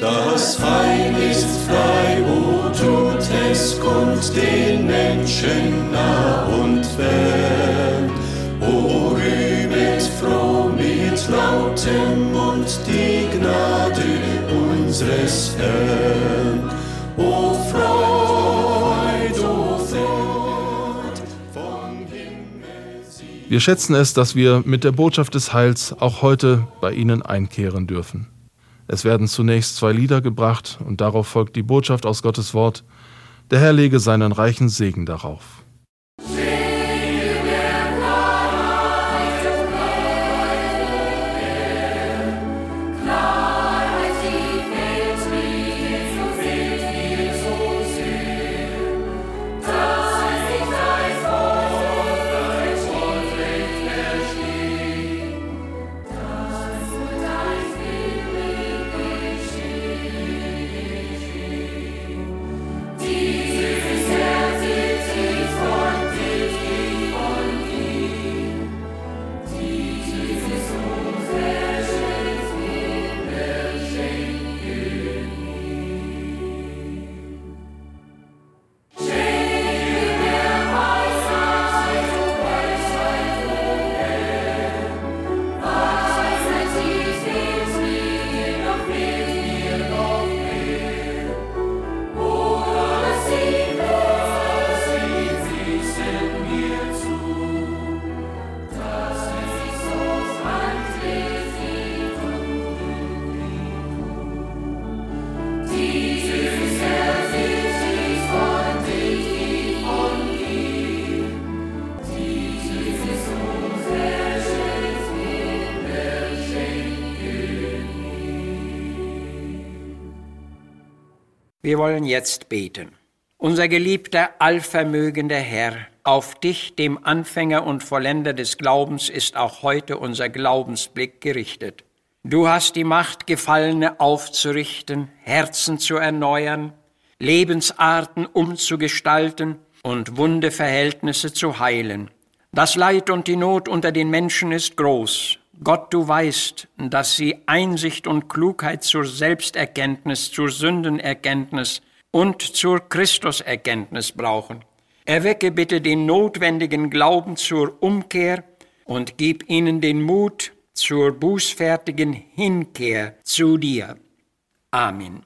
Das Heil ist frei, wo tut es kund den Menschen nah und fern. O rühmet froh mit lautem Mund die Gnade unseres Herrn. O Freud, o Freud, vom Himmel Wir schätzen es, dass wir mit der Botschaft des Heils auch heute bei Ihnen einkehren dürfen. Es werden zunächst zwei Lieder gebracht und darauf folgt die Botschaft aus Gottes Wort. Der Herr lege seinen reichen Segen darauf. Wir wollen jetzt beten. Unser geliebter, allvermögender Herr, auf dich, dem Anfänger und Vollender des Glaubens, ist auch heute unser Glaubensblick gerichtet. Du hast die Macht, Gefallene aufzurichten, Herzen zu erneuern, Lebensarten umzugestalten und wunde Verhältnisse zu heilen. Das Leid und die Not unter den Menschen ist groß. Gott, du weißt, dass sie Einsicht und Klugheit zur Selbsterkenntnis, zur Sündenerkenntnis und zur Christuserkenntnis brauchen. Erwecke bitte den notwendigen Glauben zur Umkehr und gib ihnen den Mut zur bußfertigen Hinkehr zu dir. Amen.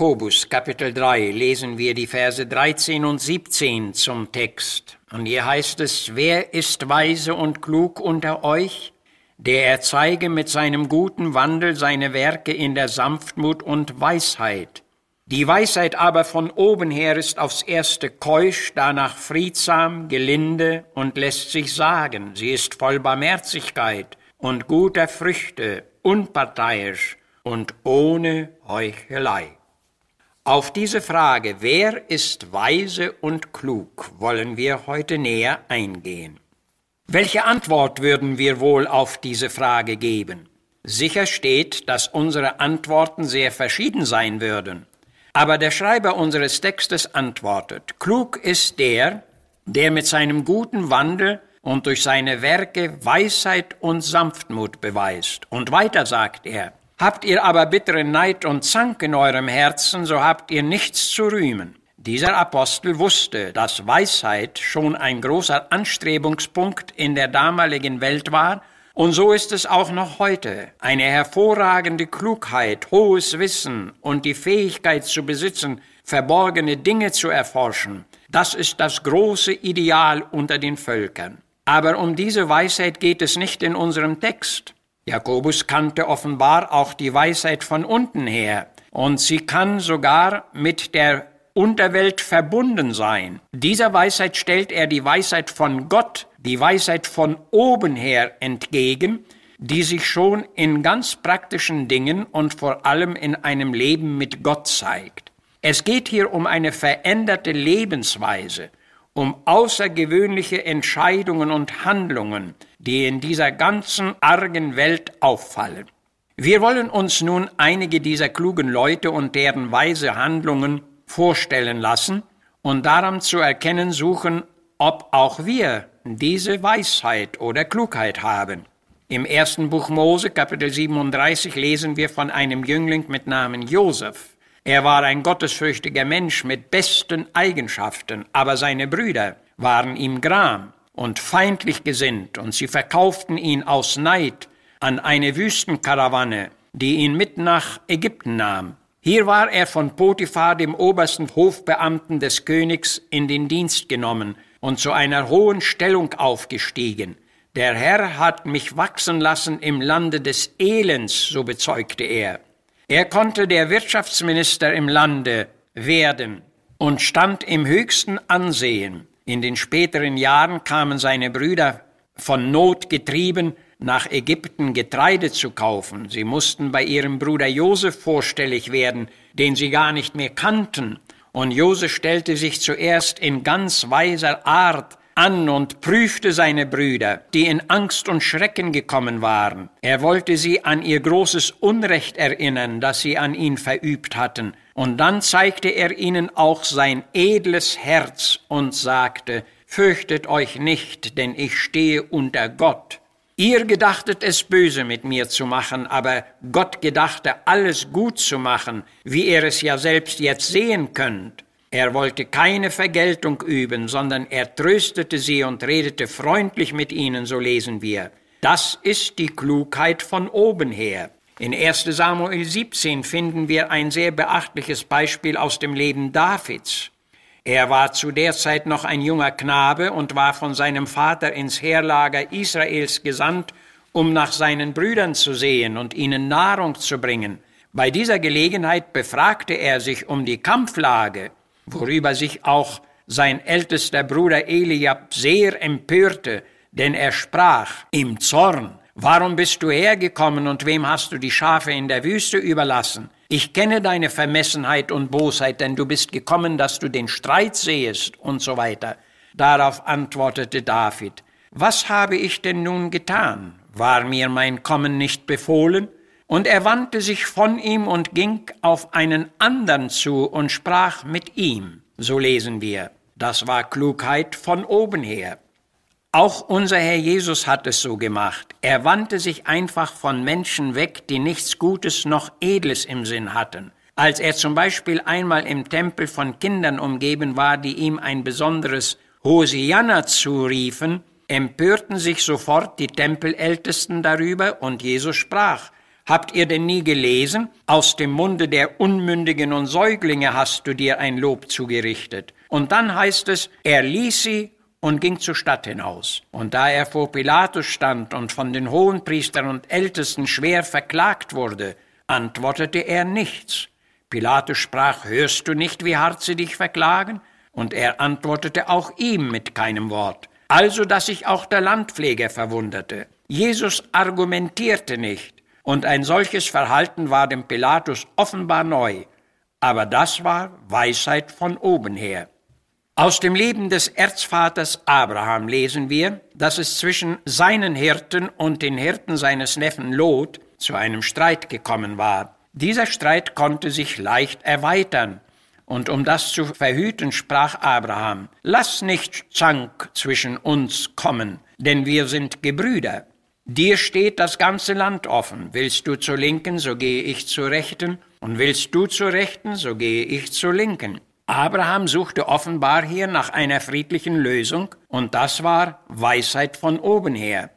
Jakobus Kapitel 3 lesen wir die Verse 13 und 17 zum Text. Und hier heißt es, wer ist weise und klug unter euch? Der er zeige mit seinem guten Wandel seine Werke in der Sanftmut und Weisheit. Die Weisheit aber von oben her ist aufs erste keusch, danach friedsam, gelinde und lässt sich sagen. Sie ist voll Barmherzigkeit und guter Früchte, unparteiisch und ohne Heuchelei. Auf diese Frage, wer ist weise und klug, wollen wir heute näher eingehen. Welche Antwort würden wir wohl auf diese Frage geben? Sicher steht, dass unsere Antworten sehr verschieden sein würden. Aber der Schreiber unseres Textes antwortet, klug ist der, der mit seinem guten Wandel und durch seine Werke Weisheit und Sanftmut beweist. Und weiter sagt er, habt ihr aber bitteren Neid und Zank in eurem Herzen, so habt ihr nichts zu rühmen. Dieser Apostel wusste, dass Weisheit schon ein großer Anstrebungspunkt in der damaligen Welt war, und so ist es auch noch heute. Eine hervorragende Klugheit, hohes Wissen und die Fähigkeit zu besitzen, verborgene Dinge zu erforschen, das ist das große Ideal unter den Völkern. Aber um diese Weisheit geht es nicht in unserem Text. Jakobus kannte offenbar auch die Weisheit von unten her, und sie kann sogar mit der Unterwelt verbunden sein. Dieser Weisheit stellt er die Weisheit von Gott, die Weisheit von oben her entgegen, die sich schon in ganz praktischen Dingen und vor allem in einem Leben mit Gott zeigt. Es geht hier um eine veränderte Lebensweise, um außergewöhnliche Entscheidungen und Handlungen, die in dieser ganzen argen Welt auffallen. Wir wollen uns nun einige dieser klugen Leute und deren weise Handlungen vorstellen lassen und daran zu erkennen suchen, ob auch wir diese Weisheit oder Klugheit haben. Im ersten Buch Mose, Kapitel 37, lesen wir von einem Jüngling mit Namen Josef. Er war ein gottesfürchtiger Mensch mit besten Eigenschaften, aber seine Brüder waren ihm gram und feindlich gesinnt, und sie verkauften ihn aus Neid an eine Wüstenkarawanne, die ihn mit nach Ägypten nahm. Hier war er von Potiphar, dem obersten Hofbeamten des Königs, in den Dienst genommen und zu einer hohen Stellung aufgestiegen. Der Herr hat mich wachsen lassen im Lande des Elends, so bezeugte er. Er konnte der Wirtschaftsminister im Lande werden und stand im höchsten Ansehen. In den späteren Jahren kamen seine Brüder von Not getrieben nach Ägypten Getreide zu kaufen. Sie mussten bei ihrem Bruder Josef vorstellig werden, den sie gar nicht mehr kannten. Und Josef stellte sich zuerst in ganz weiser Art an und prüfte seine Brüder, die in Angst und Schrecken gekommen waren. Er wollte sie an ihr großes Unrecht erinnern, das sie an ihn verübt hatten. Und dann zeigte er ihnen auch sein edles Herz und sagte, Fürchtet euch nicht, denn ich stehe unter Gott. Ihr gedachtet es böse mit mir zu machen, aber Gott gedachte alles gut zu machen, wie ihr es ja selbst jetzt sehen könnt. Er wollte keine Vergeltung üben, sondern er tröstete sie und redete freundlich mit ihnen, so lesen wir. Das ist die Klugheit von oben her. In 1 Samuel 17 finden wir ein sehr beachtliches Beispiel aus dem Leben Davids. Er war zu der Zeit noch ein junger Knabe und war von seinem Vater ins Heerlager Israels gesandt, um nach seinen Brüdern zu sehen und ihnen Nahrung zu bringen. Bei dieser Gelegenheit befragte er sich um die Kampflage, worüber sich auch sein ältester Bruder Eliab sehr empörte, denn er sprach im Zorn, Warum bist du hergekommen und wem hast du die Schafe in der Wüste überlassen? Ich kenne deine Vermessenheit und Bosheit, denn du bist gekommen, dass du den Streit sehest und so weiter. Darauf antwortete David, was habe ich denn nun getan? War mir mein Kommen nicht befohlen? Und er wandte sich von ihm und ging auf einen andern zu und sprach mit ihm. So lesen wir. Das war Klugheit von oben her. Auch unser Herr Jesus hat es so gemacht. Er wandte sich einfach von Menschen weg, die nichts Gutes noch Edles im Sinn hatten. Als er zum Beispiel einmal im Tempel von Kindern umgeben war, die ihm ein besonderes Hosianna zuriefen, empörten sich sofort die Tempelältesten darüber und Jesus sprach, Habt ihr denn nie gelesen? Aus dem Munde der Unmündigen und Säuglinge hast du dir ein Lob zugerichtet. Und dann heißt es, er ließ sie und ging zur Stadt hinaus. Und da er vor Pilatus stand und von den Hohenpriestern und Ältesten schwer verklagt wurde, antwortete er nichts. Pilatus sprach, hörst du nicht, wie hart sie dich verklagen? Und er antwortete auch ihm mit keinem Wort. Also, dass sich auch der Landpfleger verwunderte. Jesus argumentierte nicht, und ein solches Verhalten war dem Pilatus offenbar neu. Aber das war Weisheit von oben her. Aus dem Leben des Erzvaters Abraham lesen wir, dass es zwischen seinen Hirten und den Hirten seines Neffen Lot zu einem Streit gekommen war. Dieser Streit konnte sich leicht erweitern, und um das zu verhüten, sprach Abraham, Lass nicht Zank zwischen uns kommen, denn wir sind Gebrüder. Dir steht das ganze Land offen. Willst du zur Linken, so gehe ich zur Rechten, und willst du zur Rechten, so gehe ich zur Linken. Abraham suchte offenbar hier nach einer friedlichen Lösung und das war Weisheit von oben her.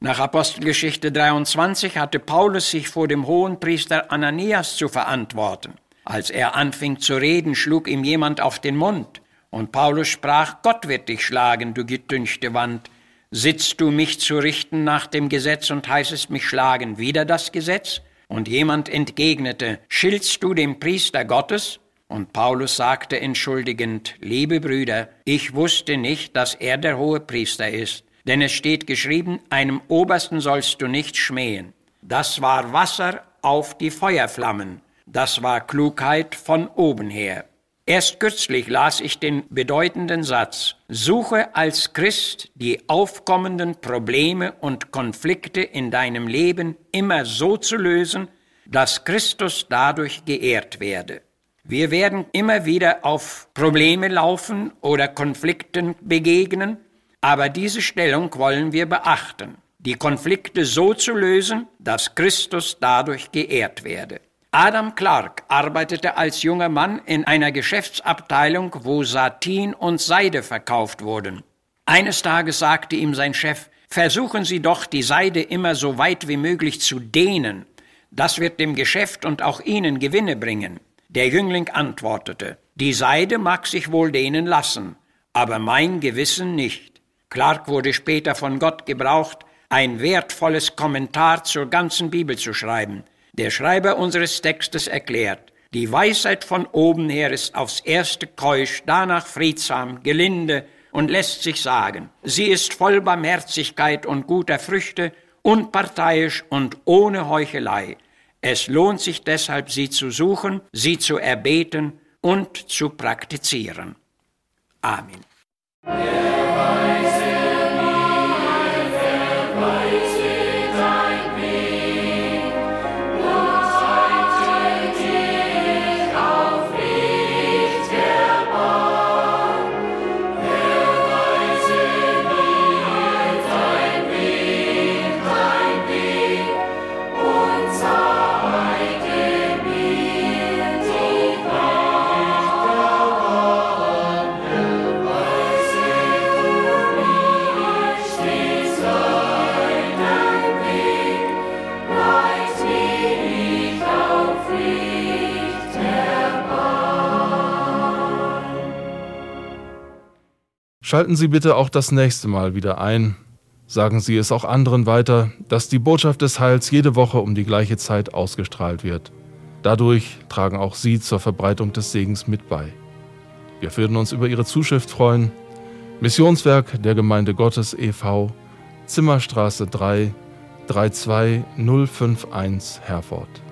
Nach Apostelgeschichte 23 hatte Paulus sich vor dem Hohenpriester Ananias zu verantworten. Als er anfing zu reden, schlug ihm jemand auf den Mund. Und Paulus sprach, Gott wird dich schlagen, du getünchte Wand. Sitzt du mich zu richten nach dem Gesetz und heißest mich schlagen wider das Gesetz? Und jemand entgegnete, Schiltst du dem Priester Gottes? Und Paulus sagte entschuldigend, Liebe Brüder, ich wusste nicht, dass er der hohe Priester ist, denn es steht geschrieben, einem Obersten sollst du nicht schmähen. Das war Wasser auf die Feuerflammen, das war Klugheit von oben her. Erst kürzlich las ich den bedeutenden Satz, suche als Christ die aufkommenden Probleme und Konflikte in deinem Leben immer so zu lösen, dass Christus dadurch geehrt werde. Wir werden immer wieder auf Probleme laufen oder Konflikten begegnen, aber diese Stellung wollen wir beachten, die Konflikte so zu lösen, dass Christus dadurch geehrt werde. Adam Clark arbeitete als junger Mann in einer Geschäftsabteilung, wo Satin und Seide verkauft wurden. Eines Tages sagte ihm sein Chef, versuchen Sie doch, die Seide immer so weit wie möglich zu dehnen. Das wird dem Geschäft und auch Ihnen Gewinne bringen. Der Jüngling antwortete, die Seide mag sich wohl dehnen lassen, aber mein Gewissen nicht. Clark wurde später von Gott gebraucht, ein wertvolles Kommentar zur ganzen Bibel zu schreiben. Der Schreiber unseres Textes erklärt, die Weisheit von oben her ist aufs erste keusch, danach friedsam, gelinde und lässt sich sagen, sie ist voll Barmherzigkeit und guter Früchte, unparteiisch und ohne Heuchelei. Es lohnt sich deshalb, sie zu suchen, sie zu erbeten und zu praktizieren. Amen. Schalten Sie bitte auch das nächste Mal wieder ein. Sagen Sie es auch anderen weiter, dass die Botschaft des Heils jede Woche um die gleiche Zeit ausgestrahlt wird. Dadurch tragen auch Sie zur Verbreitung des Segens mit bei. Wir würden uns über Ihre Zuschrift freuen. Missionswerk der Gemeinde Gottes e.V., Zimmerstraße 3, 32051 Herford.